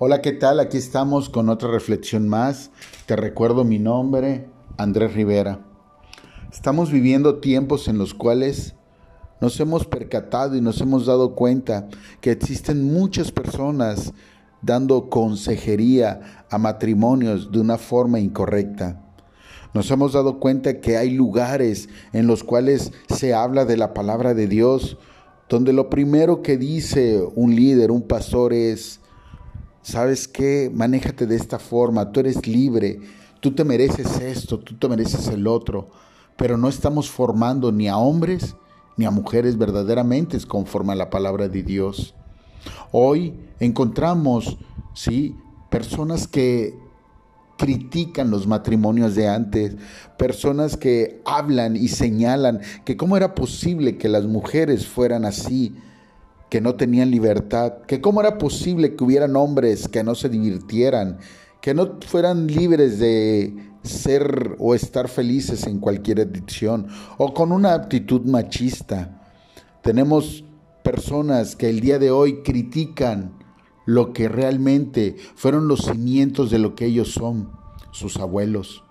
Hola, ¿qué tal? Aquí estamos con otra reflexión más. Te recuerdo mi nombre, Andrés Rivera. Estamos viviendo tiempos en los cuales nos hemos percatado y nos hemos dado cuenta que existen muchas personas dando consejería a matrimonios de una forma incorrecta. Nos hemos dado cuenta que hay lugares en los cuales se habla de la palabra de Dios, donde lo primero que dice un líder, un pastor es, ¿sabes qué? Manéjate de esta forma, tú eres libre, tú te mereces esto, tú te mereces el otro, pero no estamos formando ni a hombres ni a mujeres verdaderamente conforme a la palabra de Dios. Hoy encontramos, sí, personas que critican los matrimonios de antes, personas que hablan y señalan que cómo era posible que las mujeres fueran así, que no tenían libertad, que cómo era posible que hubieran hombres que no se divirtieran, que no fueran libres de ser o estar felices en cualquier adicción o con una actitud machista. Tenemos personas que el día de hoy critican lo que realmente fueron los cimientos de lo que ellos son, sus abuelos.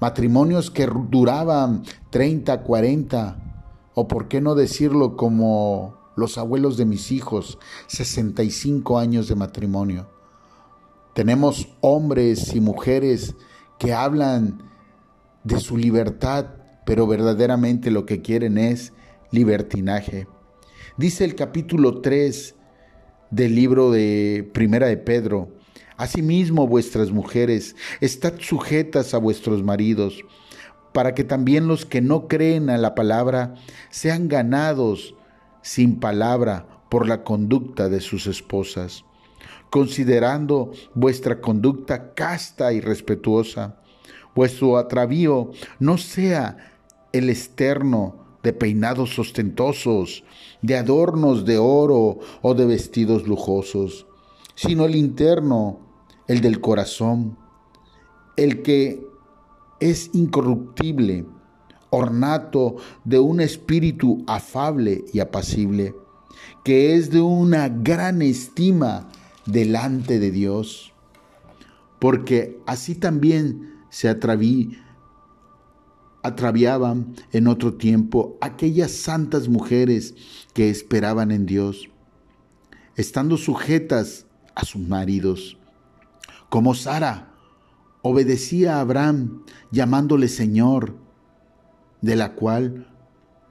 Matrimonios que duraban 30, 40, o por qué no decirlo como los abuelos de mis hijos, 65 años de matrimonio. Tenemos hombres y mujeres que hablan de su libertad, pero verdaderamente lo que quieren es libertinaje. Dice el capítulo 3 del libro de Primera de Pedro, Asimismo vuestras mujeres, estad sujetas a vuestros maridos, para que también los que no creen a la palabra sean ganados sin palabra por la conducta de sus esposas, considerando vuestra conducta casta y respetuosa. Vuestro atravío no sea el externo de peinados ostentosos, de adornos de oro o de vestidos lujosos, sino el interno, el del corazón, el que es incorruptible, ornato de un espíritu afable y apacible, que es de una gran estima delante de Dios, porque así también se atraviaban en otro tiempo aquellas santas mujeres que esperaban en Dios, estando sujetas a sus maridos, como Sara obedecía a Abraham llamándole Señor, de la cual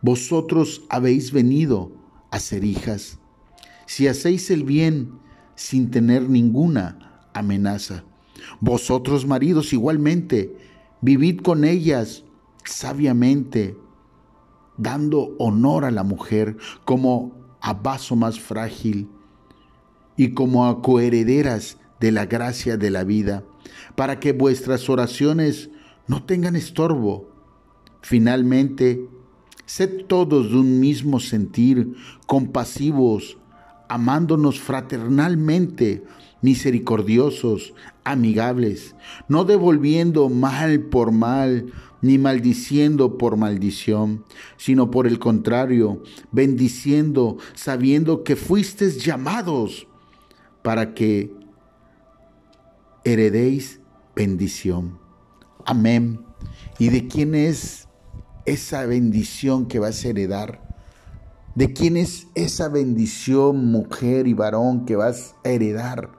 vosotros habéis venido a ser hijas, si hacéis el bien sin tener ninguna amenaza. Vosotros maridos igualmente, vivid con ellas sabiamente, dando honor a la mujer como a vaso más frágil y como a coherederas de la gracia de la vida, para que vuestras oraciones no tengan estorbo Finalmente, sed todos de un mismo sentir, compasivos, amándonos fraternalmente, misericordiosos, amigables, no devolviendo mal por mal, ni maldiciendo por maldición, sino por el contrario, bendiciendo, sabiendo que fuisteis llamados para que heredéis bendición. Amén. ¿Y de quién es esa bendición que vas a heredar? ¿De quién es esa bendición, mujer y varón, que vas a heredar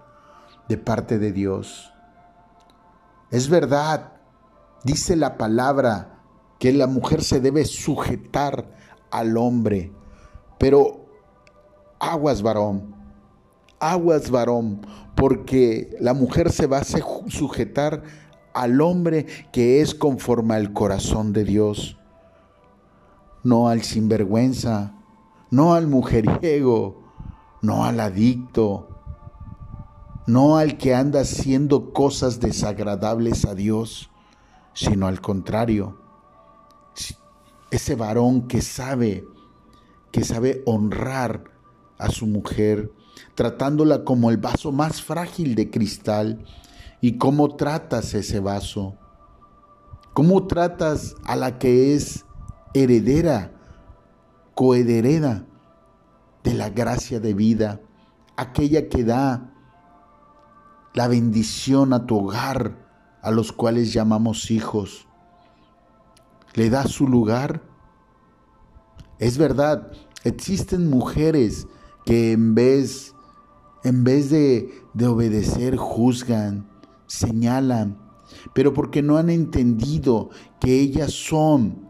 de parte de Dios? Es verdad, dice la palabra que la mujer se debe sujetar al hombre, pero aguas varón, aguas varón, porque la mujer se va a sujetar al hombre que es conforme al corazón de Dios no al sinvergüenza, no al mujeriego, no al adicto, no al que anda haciendo cosas desagradables a Dios, sino al contrario, ese varón que sabe, que sabe honrar a su mujer, tratándola como el vaso más frágil de cristal. ¿Y cómo tratas ese vaso? ¿Cómo tratas a la que es heredera, cohereda de la gracia de vida, aquella que da la bendición a tu hogar, a los cuales llamamos hijos. ¿Le das su lugar? Es verdad, existen mujeres que en vez, en vez de, de obedecer juzgan, señalan, pero porque no han entendido que ellas son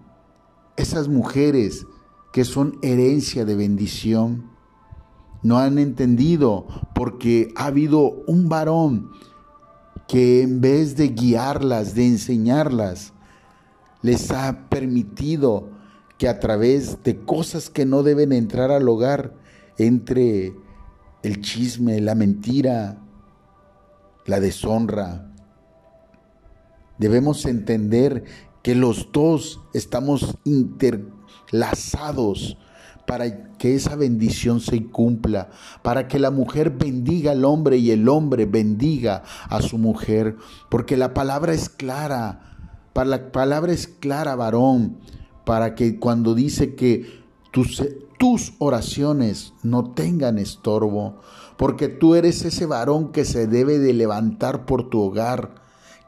esas mujeres que son herencia de bendición. No han entendido porque ha habido un varón que en vez de guiarlas, de enseñarlas, les ha permitido que a través de cosas que no deben entrar al hogar, entre el chisme, la mentira, la deshonra. Debemos entender que los dos estamos interlazados para que esa bendición se cumpla, para que la mujer bendiga al hombre y el hombre bendiga a su mujer, porque la palabra es clara, para la palabra es clara, varón, para que cuando dice que tus, tus oraciones no tengan estorbo, porque tú eres ese varón que se debe de levantar por tu hogar,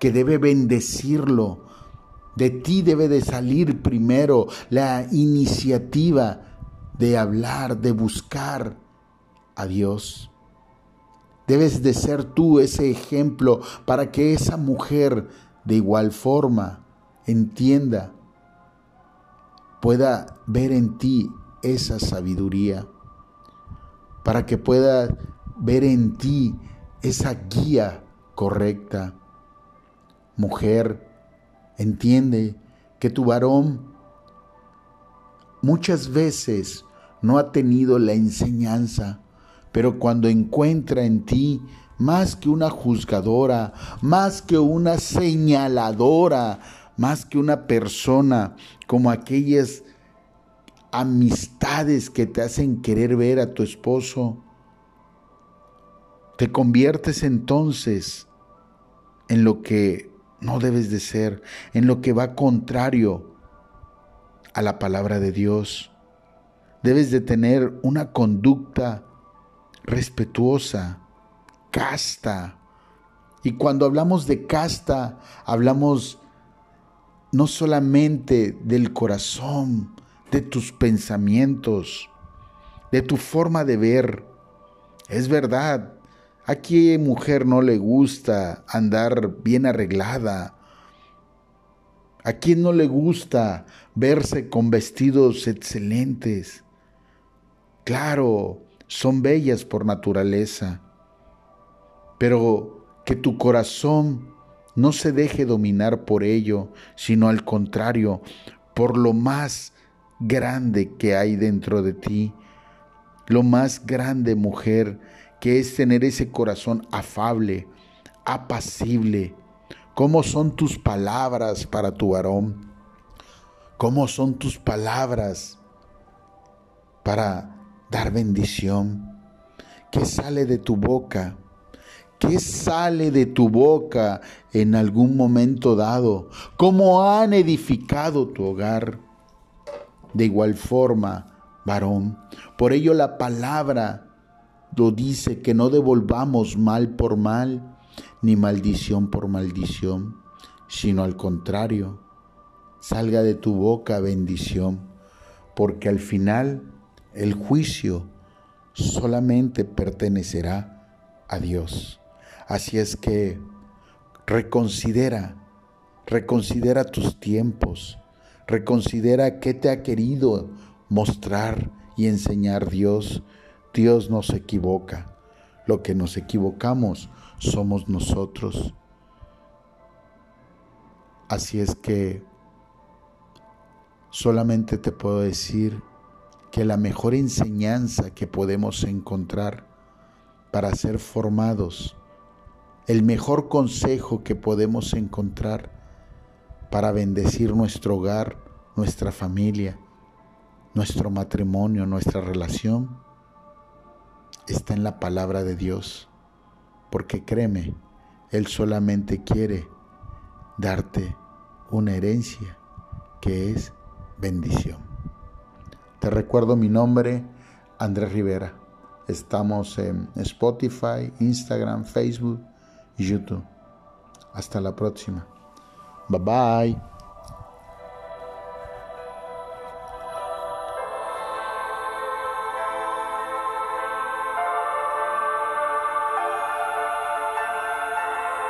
que debe bendecirlo. De ti debe de salir primero la iniciativa de hablar, de buscar a Dios. Debes de ser tú ese ejemplo para que esa mujer de igual forma entienda pueda ver en ti esa sabiduría, para que pueda ver en ti esa guía correcta. Mujer, entiende que tu varón muchas veces no ha tenido la enseñanza, pero cuando encuentra en ti más que una juzgadora, más que una señaladora, más que una persona como aquellas amistades que te hacen querer ver a tu esposo, te conviertes entonces en lo que no debes de ser, en lo que va contrario a la palabra de Dios. Debes de tener una conducta respetuosa, casta. Y cuando hablamos de casta, hablamos no solamente del corazón, de tus pensamientos, de tu forma de ver. Es verdad, a qué mujer no le gusta andar bien arreglada. ¿A quién no le gusta verse con vestidos excelentes? Claro, son bellas por naturaleza, pero que tu corazón no se deje dominar por ello, sino al contrario, por lo más grande que hay dentro de ti, lo más grande mujer que es tener ese corazón afable, apacible. ¿Cómo son tus palabras para tu varón? ¿Cómo son tus palabras para dar bendición? ¿Qué sale de tu boca? ¿Qué sale de tu boca en algún momento dado? ¿Cómo han edificado tu hogar? De igual forma, varón, por ello la palabra lo dice que no devolvamos mal por mal, ni maldición por maldición, sino al contrario, salga de tu boca bendición, porque al final el juicio solamente pertenecerá a Dios. Así es que reconsidera, reconsidera tus tiempos, reconsidera qué te ha querido mostrar y enseñar Dios. Dios no se equivoca. Lo que nos equivocamos somos nosotros. Así es que solamente te puedo decir que la mejor enseñanza que podemos encontrar para ser formados el mejor consejo que podemos encontrar para bendecir nuestro hogar, nuestra familia, nuestro matrimonio, nuestra relación, está en la palabra de Dios. Porque créeme, Él solamente quiere darte una herencia que es bendición. Te recuerdo mi nombre, Andrés Rivera. Estamos en Spotify, Instagram, Facebook y YouTube. Hasta la próxima. Bye bye.